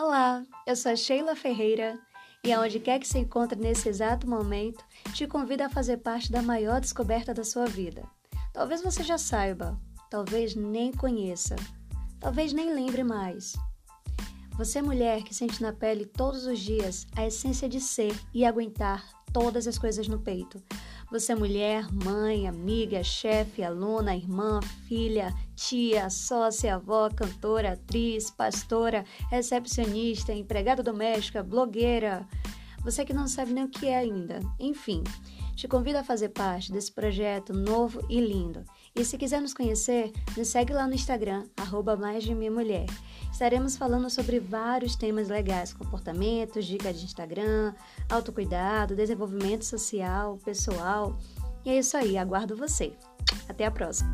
Olá, eu sou a Sheila Ferreira e aonde quer que se encontre nesse exato momento, te convido a fazer parte da maior descoberta da sua vida. Talvez você já saiba, talvez nem conheça, talvez nem lembre mais. Você, mulher que sente na pele todos os dias a essência de ser e aguentar todas as coisas no peito. Você, mulher, mãe, amiga, chefe, aluna, irmã, filha, tia, sócia, avó, cantora, atriz, pastora, recepcionista, empregada doméstica, blogueira. Você que não sabe nem o que é ainda. Enfim, te convido a fazer parte desse projeto novo e lindo. E se quiser nos conhecer, nos segue lá no Instagram, arroba mais de minha mulher. Estaremos falando sobre vários temas legais, comportamentos, dicas de Instagram, autocuidado, desenvolvimento social, pessoal. E é isso aí, aguardo você. Até a próxima!